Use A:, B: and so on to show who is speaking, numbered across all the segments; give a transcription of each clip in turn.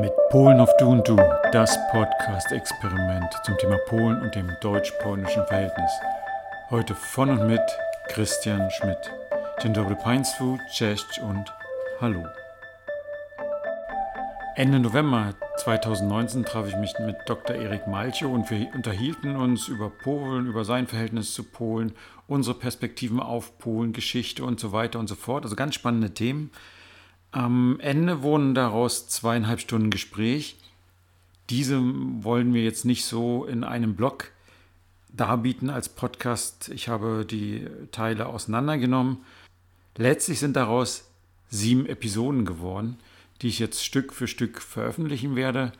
A: Mit Polen auf Du und Du, das Podcast-Experiment zum Thema Polen und dem deutsch-polnischen Verhältnis. Heute von und mit Christian Schmidt. Dzień dobry Państwu, cześć und hallo. Ende November 2019 traf ich mich mit Dr. Erik Malchow und wir unterhielten uns über Polen, über sein Verhältnis zu Polen, unsere Perspektiven auf Polen, Geschichte und so weiter und so fort. Also ganz spannende Themen. Am Ende wurden daraus zweieinhalb Stunden Gespräch. Diese wollen wir jetzt nicht so in einem Blog darbieten als Podcast. Ich habe die Teile auseinandergenommen. Letztlich sind daraus sieben Episoden geworden, die ich jetzt Stück für Stück veröffentlichen werde.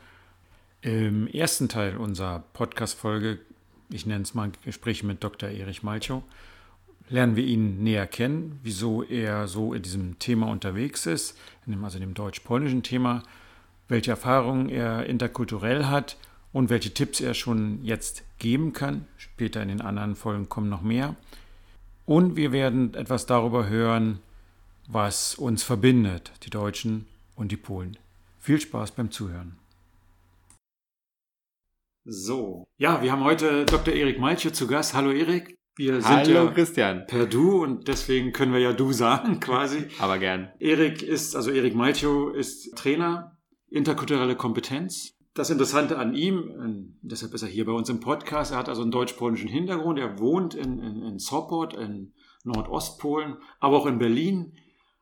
A: Im ersten Teil unserer Podcast-Folge, ich nenne es mal Gespräch mit Dr. Erich Malchow, lernen wir ihn näher kennen, wieso er so in diesem Thema unterwegs ist, also dem deutsch-polnischen Thema, welche Erfahrungen er interkulturell hat und welche Tipps er schon jetzt geben kann. Später in den anderen Folgen kommen noch mehr. Und wir werden etwas darüber hören, was uns verbindet, die Deutschen und die Polen. Viel Spaß beim Zuhören. So, ja, wir haben heute Dr. Erik Malche zu Gast. Hallo Erik. Wir sind
B: Hallo
A: ja
B: Christian.
A: per Du und deswegen können wir ja Du sagen quasi.
B: Aber gern.
A: Erik ist, also Erik Malchow ist Trainer, interkulturelle Kompetenz. Das Interessante an ihm, deshalb ist er hier bei uns im Podcast, er hat also einen deutsch-polnischen Hintergrund, er wohnt in, in, in Sopot, in Nordostpolen, aber auch in Berlin.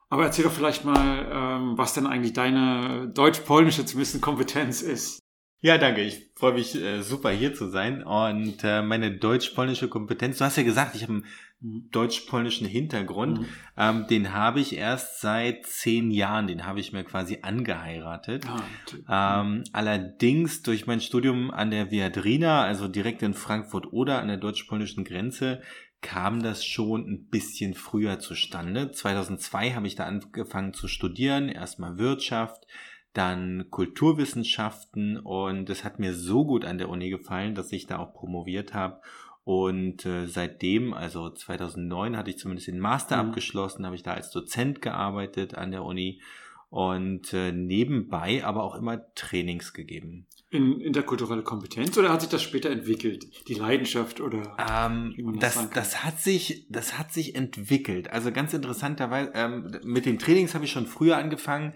A: Aber erzähl doch vielleicht mal, ähm, was denn eigentlich deine deutsch-polnische zumindest Kompetenz ist.
B: Ja, danke. Ich freue mich äh, super hier zu sein. Und äh, meine deutsch-polnische Kompetenz, du hast ja gesagt, ich habe einen deutsch-polnischen Hintergrund.
A: Mhm.
B: Ähm, den habe ich erst seit zehn Jahren, den habe ich mir quasi angeheiratet.
A: Ah,
B: Ähm, allerdings durch mein Studium an der Viadrina, also direkt in Frankfurt-Oder an der deutsch-polnischen Grenze, kam das schon ein bisschen früher zustande. 2002 habe ich da angefangen zu studieren, erstmal Wirtschaft, dann Kulturwissenschaften und es hat mir so gut an der Uni gefallen, dass ich da auch promoviert habe. Und äh, seitdem, also 2009, hatte ich zumindest den Master
A: Mhm.
B: abgeschlossen, habe ich da als Dozent gearbeitet an der Uni und äh, nebenbei aber auch immer Trainings gegeben.
A: In interkulturelle Kompetenz oder hat sich das später entwickelt? Die Leidenschaft oder?
B: Ähm,
A: Wie man das
B: das, das, hat sich, das hat sich entwickelt. Also ganz interessanterweise, ähm, mit den Trainings habe ich schon früher angefangen.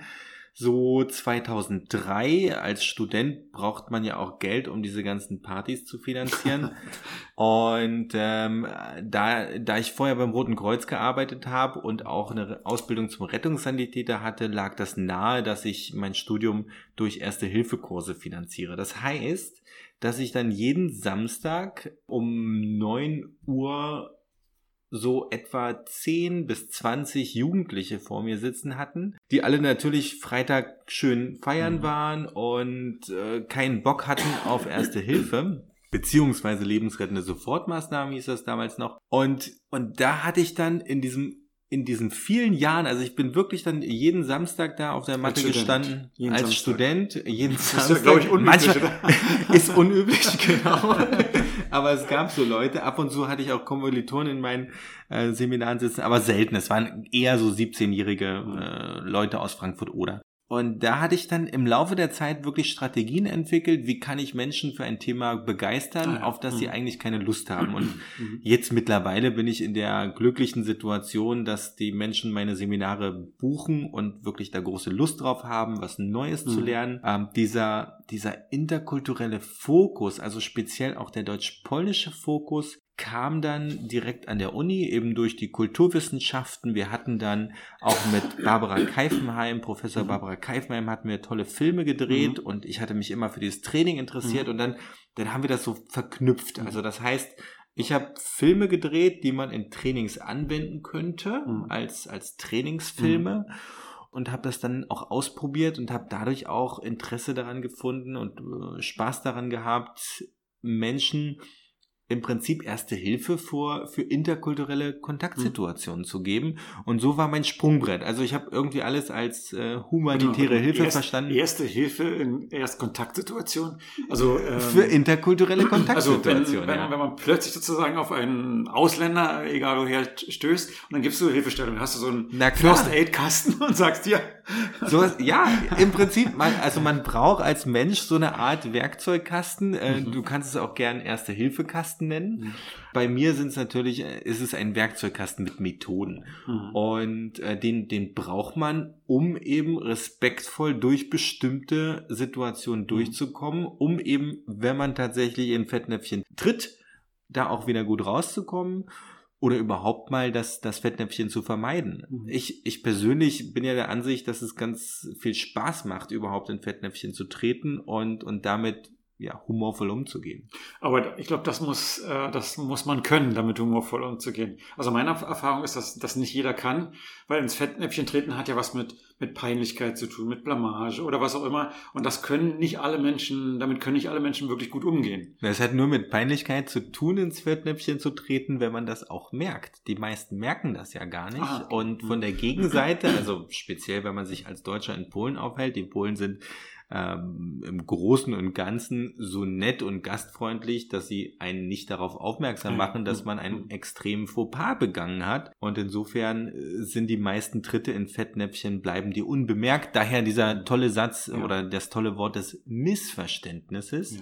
B: So 2003 als Student braucht man ja auch Geld, um diese ganzen Partys zu finanzieren. und ähm, da, da ich vorher beim Roten Kreuz gearbeitet habe und auch eine Ausbildung zum Rettungssanitäter hatte, lag das nahe, dass ich mein Studium durch Erste-Hilfe-Kurse finanziere. Das heißt, dass ich dann jeden Samstag um 9 Uhr so etwa 10 bis 20 Jugendliche vor mir sitzen hatten, die alle natürlich Freitag schön feiern
A: Mhm.
B: waren und äh, keinen Bock hatten auf Erste Hilfe. Beziehungsweise lebensrettende Sofortmaßnahmen hieß das damals noch. Und, und da hatte ich dann in diesem in diesen vielen Jahren, also ich bin wirklich dann jeden Samstag da auf der Matte
A: Student.
B: gestanden,
A: Jeden
B: als
A: Samstag.
B: Student, jeden
A: Das ist ja,
B: Samstag.
A: glaube ich, unüblich,
B: Manchmal- ist unüblich, genau. aber es gab so Leute. Ab und zu hatte ich auch Kommilitonen in meinen äh, Seminaren sitzen, aber selten. Es waren eher so 17-jährige äh, Leute aus Frankfurt oder. Und da hatte ich dann im Laufe der Zeit wirklich Strategien entwickelt, wie kann ich Menschen für ein Thema begeistern,
A: Ah
B: auf das sie
A: Mhm.
B: eigentlich keine Lust haben. Und
A: Mhm.
B: Jetzt mittlerweile bin ich in der glücklichen Situation, dass die Menschen meine Seminare buchen und wirklich da große Lust drauf haben, was Neues zu
A: Mhm.
B: lernen. Ähm, dieser, dieser interkulturelle Fokus, also speziell auch der deutsch-polnische Fokus, kam dann direkt an der Uni, eben durch die Kulturwissenschaften. Wir hatten dann auch mit Barbara Keifenheim, Professor
A: Mhm.
B: Barbara Keifenheim, hatten wir tolle Filme gedreht und ich hatte mich immer für dieses Training interessiert
A: Mhm.
B: und dann, dann haben wir das so verknüpft.
A: Mhm.
B: Also das heißt, ich habe Filme gedreht, die man in Trainings anwenden könnte,
A: Mhm.
B: als, als Trainingsfilme. Und habe das dann auch ausprobiert und habe dadurch auch Interesse daran gefunden und äh, Spaß daran gehabt, Menschen im Prinzip erste Hilfe vor, für interkulturelle Kontaktsituationen zu geben. Und so war mein Sprungbrett. Also ich habe irgendwie alles als äh, humanitäre Hilfe
A: Erst,
B: verstanden.
A: Erste Hilfe in Erstkontaktsituationen. Also ähm,
B: für interkulturelle
A: also wenn,
B: Kontaktsituationen.
A: wenn,
B: ja.
A: wenn man plötzlich sozusagen auf einen Ausländer, egal woher, stößt und dann gibst du Hilfestellung, hast du so einen. First Aid Kasten und sagst dir,
B: So, ja, im Prinzip, man, also man braucht als Mensch so eine Art Werkzeugkasten. Äh, mhm. Du kannst es auch gern Erste-Hilfe-Kasten nennen. Mhm. Bei mir sind es natürlich, äh, ist es ein Werkzeugkasten mit Methoden. Mhm. Und äh, den, den braucht man, um eben respektvoll durch bestimmte Situationen mhm. durchzukommen, um eben, wenn man tatsächlich in Fettnäpfchen tritt, da auch wieder gut rauszukommen oder überhaupt mal das, das Fettnäpfchen zu vermeiden. Mhm. Ich, ich persönlich bin ja der Ansicht, dass es ganz viel Spaß macht, überhaupt in Fettnäpfchen zu treten und, und damit ja, humorvoll umzugehen.
A: Aber ich glaube, das muss, äh, das muss man können, damit humorvoll umzugehen. Also meine Erfahrung ist, dass das nicht jeder kann, weil ins Fettnäpfchen treten hat ja was mit, mit Peinlichkeit zu tun, mit Blamage oder was auch immer. Und das können nicht alle Menschen, damit können nicht alle Menschen wirklich gut umgehen.
B: Es hat nur mit Peinlichkeit zu tun, ins Fettnäpfchen zu treten, wenn man das auch merkt. Die meisten merken das ja gar nicht. Ah. Und von der Gegenseite, also speziell, wenn man sich als Deutscher in Polen aufhält, die Polen sind ähm, im Großen und Ganzen so nett und gastfreundlich, dass sie einen nicht darauf aufmerksam machen, dass man einen extremen Fauxpas begangen hat. Und insofern äh, sind die meisten Tritte in Fettnäpfchen bleiben die unbemerkt. Daher dieser tolle Satz ja. oder das tolle Wort des Missverständnisses,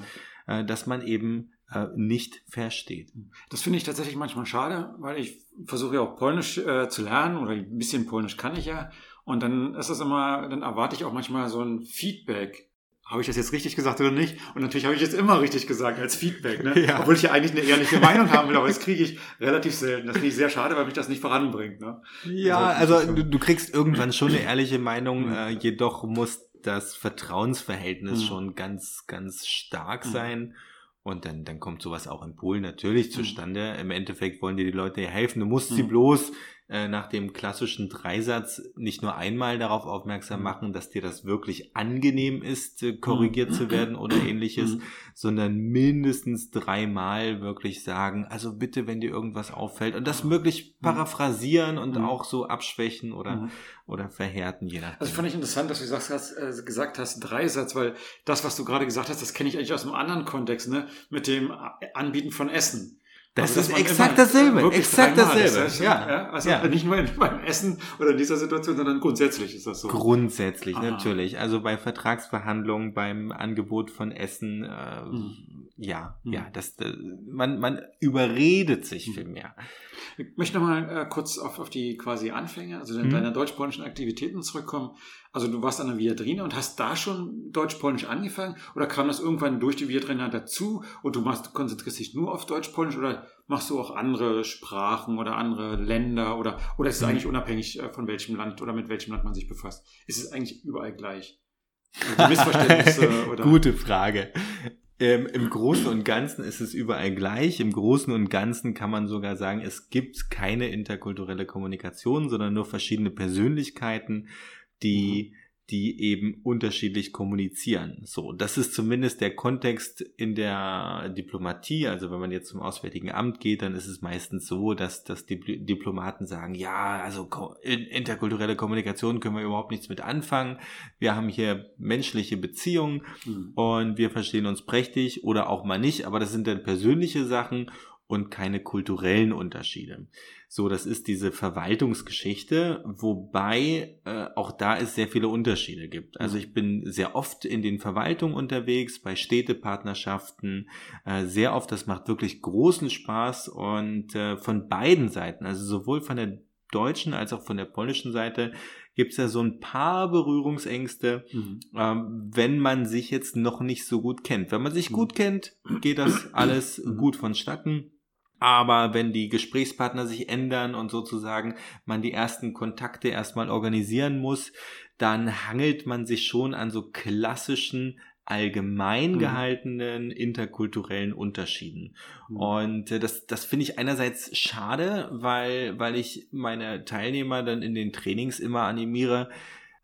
B: ja. äh, dass man eben äh, nicht versteht.
A: Das finde ich tatsächlich manchmal schade, weil ich versuche ja auch Polnisch äh, zu lernen oder ein bisschen Polnisch kann ich ja. Und dann ist es immer, dann erwarte ich auch manchmal so ein Feedback. Habe ich das jetzt richtig gesagt oder nicht? Und natürlich habe ich jetzt immer richtig gesagt als Feedback, ne? Ja. Obwohl ich ja eigentlich eine ehrliche Meinung haben will, aber das kriege ich relativ selten. Das finde ich sehr schade, weil mich das nicht voranbringt. Ne?
B: Ja, also, also du, du, kriegst irgendwann schon eine ehrliche Meinung, mhm. äh, jedoch muss das Vertrauensverhältnis mhm. schon ganz, ganz stark mhm. sein. Und dann, dann kommt sowas auch in Polen natürlich mhm. zustande. Im Endeffekt wollen dir die Leute helfen. Du musst sie mhm. bloß äh, nach dem klassischen Dreisatz nicht nur einmal darauf aufmerksam mhm. machen, dass dir das wirklich angenehm ist, äh, korrigiert mhm. zu werden oder ähnliches, mhm. sondern mindestens dreimal wirklich sagen, also bitte, wenn dir irgendwas auffällt und das möglich paraphrasieren und auch so abschwächen oder, oder verhärten, je nachdem.
A: Also fand ich interessant, dass du gesagt hast, äh, gesagt hast, Dreisatz, weil das, was du gerade gesagt hast, das kenne ich eigentlich aus einem anderen Kontext, ne, mit dem Anbieten von Essen.
B: Das also, ist exakt dasselbe. Exakt dasselbe.
A: Das, ja. ja. Also ja. nicht nur beim Essen oder in dieser Situation, sondern grundsätzlich ist das so.
B: Grundsätzlich, Aha. natürlich. Also bei Vertragsverhandlungen, beim Angebot von Essen, äh, mhm. Ja, mhm. ja, das, äh, man, man überredet sich mhm. viel mehr.
A: Ich möchte nochmal äh, kurz auf, auf die quasi Anfänge, also mhm. deiner deutsch-polnischen Aktivitäten zurückkommen. Also du warst an der Viadrina und hast da schon Deutsch-Polnisch angefangen oder kam das irgendwann durch die Viadrina dazu und du machst, konzentrierst dich nur auf Deutsch-Polnisch oder machst du auch andere Sprachen oder andere Länder oder, oder ist es mhm. eigentlich unabhängig äh, von welchem Land oder mit welchem Land man sich befasst? Ist es eigentlich überall gleich?
B: Also Missverständnisse oder? Gute Frage. Ähm, Im Großen und Ganzen ist es überall gleich. Im Großen und Ganzen kann man sogar sagen, es gibt keine interkulturelle Kommunikation, sondern nur verschiedene Persönlichkeiten, die mhm die eben unterschiedlich kommunizieren. So, das ist zumindest der Kontext in der Diplomatie. Also wenn man jetzt zum Auswärtigen Amt geht, dann ist es meistens so, dass, dass die Diplomaten sagen, ja, also interkulturelle Kommunikation können wir überhaupt nichts mit anfangen. Wir haben hier menschliche Beziehungen mhm. und wir verstehen uns prächtig oder auch mal nicht, aber das sind dann persönliche Sachen und keine kulturellen Unterschiede. So, das ist diese Verwaltungsgeschichte, wobei äh, auch da es sehr viele Unterschiede gibt. Also ich bin sehr oft in den Verwaltungen unterwegs, bei Städtepartnerschaften, äh, sehr oft, das macht wirklich großen Spaß und äh, von beiden Seiten, also sowohl von der deutschen als auch von der polnischen Seite, gibt es ja so ein paar Berührungsängste, mhm. ähm, wenn man sich jetzt noch nicht so gut kennt. Wenn man sich mhm. gut kennt, geht das alles mhm. gut vonstatten. Aber wenn die Gesprächspartner sich ändern und sozusagen man die ersten Kontakte erstmal organisieren muss, dann hangelt man sich schon an so klassischen allgemein gehaltenen mhm. interkulturellen Unterschieden. Mhm. Und äh, das, das finde ich einerseits schade, weil, weil ich meine Teilnehmer dann in den Trainings immer animiere,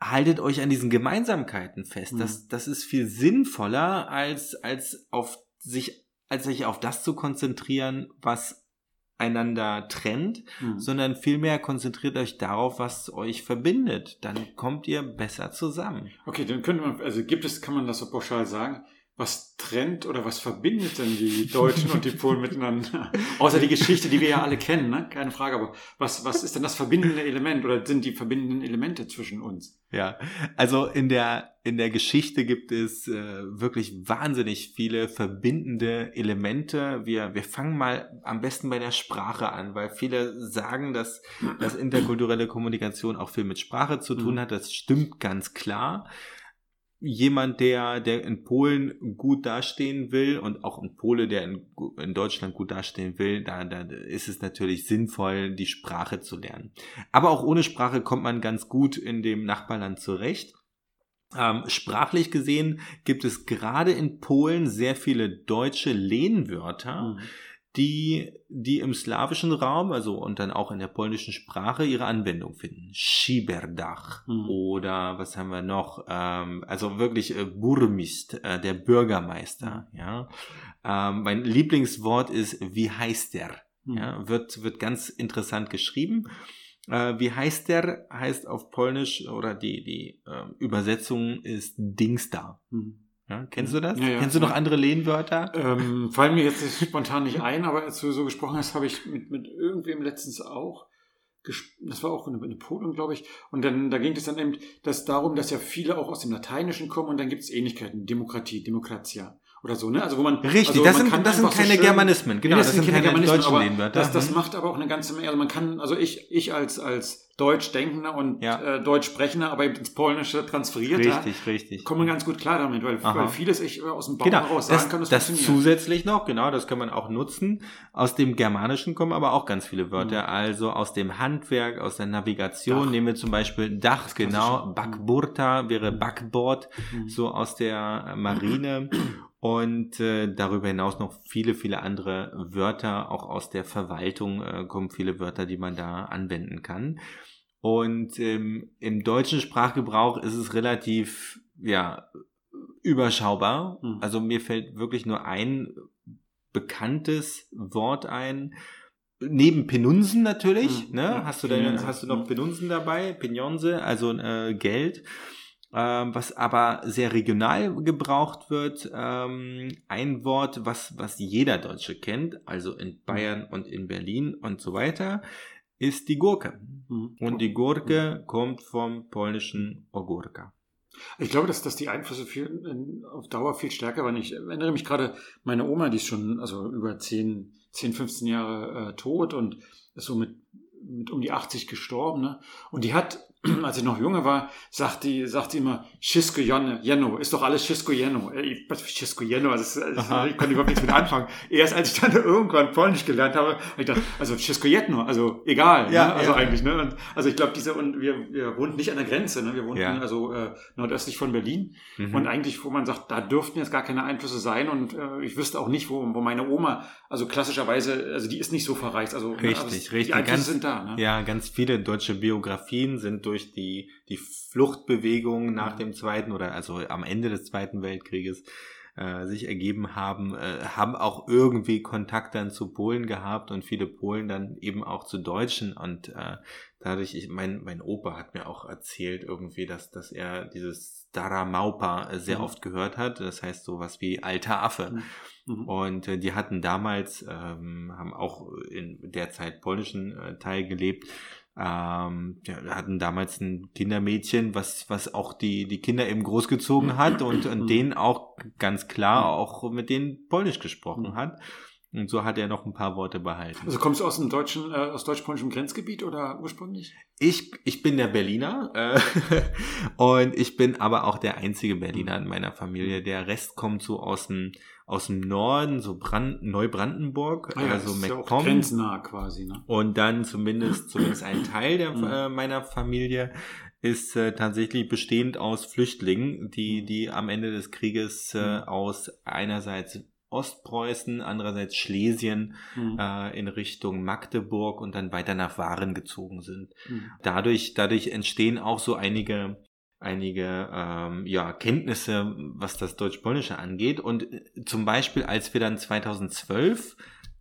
B: haltet euch an diesen Gemeinsamkeiten fest. Mhm. Das, das ist viel sinnvoller, als, als auf sich als sich auf das zu konzentrieren, was einander trennt, mhm. sondern vielmehr konzentriert euch darauf, was euch verbindet. Dann kommt ihr besser zusammen.
A: Okay, dann könnte man, also gibt es, kann man das so pauschal sagen, was trennt oder was verbindet denn die Deutschen und die Polen miteinander? Außer die Geschichte, die wir ja alle kennen, ne? keine Frage. Aber was, was ist denn das verbindende Element oder sind die verbindenden Elemente zwischen uns?
B: Ja, also in der, in der Geschichte gibt es äh, wirklich wahnsinnig viele verbindende Elemente. Wir, wir fangen mal am besten bei der Sprache an, weil viele sagen, dass, dass interkulturelle Kommunikation auch viel mit Sprache zu tun mhm. hat. Das stimmt ganz klar jemand, der, der in Polen gut dastehen will und auch ein Pole, der in, in Deutschland gut dastehen will, da, da ist es natürlich sinnvoll, die Sprache zu lernen. Aber auch ohne Sprache kommt man ganz gut in dem Nachbarland zurecht. Ähm, sprachlich gesehen gibt es gerade in Polen sehr viele deutsche Lehnwörter. Mhm die, die im slawischen Raum, also und dann auch in der polnischen Sprache ihre Anwendung finden. Schiberdach mhm. oder was haben wir noch? Ähm, also wirklich äh, Burmist, äh, der Bürgermeister. Mhm. Ja, ähm, mein Lieblingswort ist wie heißt der? Mhm. Ja, wird wird ganz interessant geschrieben. Äh, wie heißt der? Heißt auf Polnisch oder die die äh, Übersetzung ist Dingster. Mhm. Ja, kennst du das? Ja, ja. Kennst du noch andere Lehnwörter?
A: Ähm, fallen mir jetzt spontan nicht ein, aber als du so gesprochen hast, habe ich mit, mit irgendwem letztens auch, das war auch in, in Polen, glaube ich, und dann da ging es dann eben das darum, dass ja viele auch aus dem Lateinischen kommen und dann gibt es Ähnlichkeiten, Demokratie, Demokratia oder so, ne? Also wo man
B: richtig,
A: also
B: das sind das sind keine so schön, Germanismen,
A: genau, das, das, sind keine, keine deutschen Lehnwörter. Das, das macht aber auch eine ganze Menge. Also man kann, also ich ich als als Deutsch denkender und ja. äh, Deutsch sprechender, aber ins Polnische transferiert.
B: Richtig, richtig.
A: Kommen ganz gut klar damit, weil, weil vieles ich aus dem Bauch
B: genau, heraus sagen das, kann, das, das zusätzlich noch, genau, das kann man auch nutzen. Aus dem Germanischen kommen aber auch ganz viele Wörter, mhm. also aus dem Handwerk, aus der Navigation. Dach. Nehmen wir zum Beispiel Dach, genau. Backburta wäre mhm. Backboard, mhm. so aus der Marine. Und äh, darüber hinaus noch viele, viele andere Wörter, auch aus der Verwaltung äh, kommen viele Wörter, die man da anwenden kann. Und ähm, im deutschen Sprachgebrauch ist es relativ, ja, überschaubar. Mhm. Also mir fällt wirklich nur ein bekanntes Wort ein. Neben Penunsen natürlich, mhm. ne? Hast du deine, hast du noch Penunsen dabei? Penionse, also äh, Geld. Ähm, was aber sehr regional gebraucht wird. Ähm, ein Wort, was, was jeder Deutsche kennt, also in Bayern und in Berlin und so weiter, ist die Gurke. Mhm. Und die Gurke mhm. kommt vom polnischen Ogórka.
A: Ich glaube, dass, dass die Einflüsse viel, auf Dauer viel stärker waren. Ich erinnere mich gerade, meine Oma, die ist schon also über 10, 10 15 Jahre äh, tot und ist so mit, mit um die 80 gestorben. Ne? Und die hat als ich noch jünger war, sagt die, sagt die immer, Schisco Jenno, ist doch alles Schisco Jenno. Schisco Jenno, also ich konnte überhaupt nichts mit anfangen. Erst als ich dann irgendwann Polnisch gelernt habe, habe ich gedacht, also Schisco Jenno, also egal, ja, ne? also ja. eigentlich, ne? Und, also ich glaube, diese, und wir, wir wohnten nicht an der Grenze, ne? Wir wohnten ja. also äh, nordöstlich von Berlin. Mhm. Und eigentlich, wo man sagt, da dürften jetzt gar keine Einflüsse sein und äh, ich wüsste auch nicht, wo, wo meine Oma, also klassischerweise, also die ist nicht so verreist. Also,
B: richtig, ne? also richtig.
A: Die Einflüsse ganz, sind da.
B: Ne? Ja, ganz viele deutsche Biografien sind durch die, die Fluchtbewegung nach dem Zweiten oder also am Ende des Zweiten Weltkrieges äh, sich ergeben haben, äh, haben auch irgendwie Kontakt dann zu Polen gehabt und viele Polen dann eben auch zu Deutschen und äh, dadurch, ich, mein, mein Opa hat mir auch erzählt irgendwie, dass, dass er dieses Stara Maupa äh, sehr mhm. oft gehört hat, das heißt sowas wie alter Affe. Mhm. Mhm. Und äh, die hatten damals, ähm, haben auch in der Zeit polnischen äh, Teil gelebt, ähm, ja, hatten damals ein Kindermädchen, was, was auch die, die Kinder eben großgezogen hat und, und denen auch ganz klar auch mit denen Polnisch gesprochen hat. Und so hat er noch ein paar Worte behalten.
A: Also kommst du aus dem deutschen, äh, aus deutsch-polnischem Grenzgebiet oder ursprünglich?
B: Ich, ich bin der Berliner äh, und ich bin aber auch der einzige Berliner in meiner Familie. Der Rest kommt so aus dem, aus dem Norden, so Brand, Neubrandenburg,
A: ah ja, also MacPom. Ja auch grenznah quasi. Ne?
B: Und dann zumindest, zumindest ein Teil der, mhm. äh, meiner Familie ist äh, tatsächlich bestehend aus Flüchtlingen, die, die am Ende des Krieges äh, mhm. aus einerseits Ostpreußen, andererseits Schlesien mhm. äh, in Richtung Magdeburg und dann weiter nach Waren gezogen sind. Mhm. Dadurch, dadurch entstehen auch so einige einige ähm, ja, Kenntnisse, was das Deutsch-Polnische angeht. Und äh, zum Beispiel, als wir dann 2012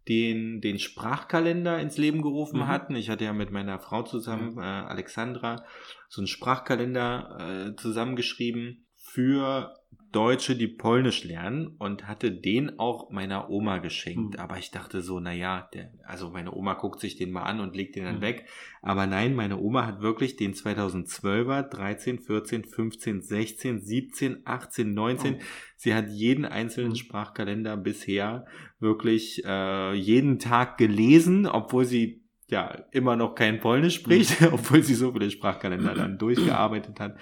B: den, den Sprachkalender ins Leben gerufen mhm. hatten, ich hatte ja mit meiner Frau zusammen, äh, Alexandra, so einen Sprachkalender äh, zusammengeschrieben für Deutsche, die Polnisch lernen und hatte den auch meiner Oma geschenkt. Mhm. Aber ich dachte so, naja, der, also meine Oma guckt sich den mal an und legt den dann mhm. weg. Aber nein, meine Oma hat wirklich den 2012er, 13, 14, 15, 16, 17, 18, 19. Oh. Sie hat jeden einzelnen mhm. Sprachkalender bisher wirklich äh, jeden Tag gelesen, obwohl sie ja immer noch kein Polnisch spricht, mhm. obwohl sie so viele Sprachkalender dann durchgearbeitet hat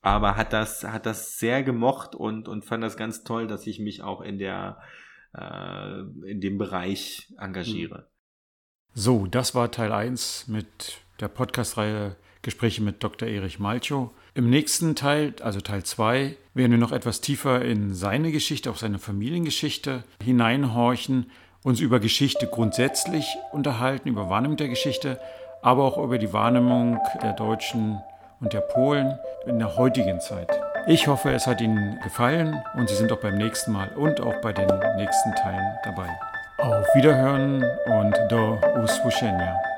B: aber hat das, hat das sehr gemocht und, und fand das ganz toll, dass ich mich auch in der, äh, in dem Bereich engagiere.
A: So, das war Teil 1 mit der Podcast-Reihe Gespräche mit Dr. Erich Malchow. Im nächsten Teil, also Teil 2, werden wir noch etwas tiefer in seine Geschichte, auch seine Familiengeschichte hineinhorchen, uns über Geschichte grundsätzlich unterhalten, über Wahrnehmung der Geschichte, aber auch über die Wahrnehmung der Deutschen und der Polen in der heutigen Zeit. Ich hoffe, es hat Ihnen gefallen und Sie sind auch beim nächsten Mal und auch bei den nächsten Teilen dabei. Auf Wiederhören und do usłyszenia.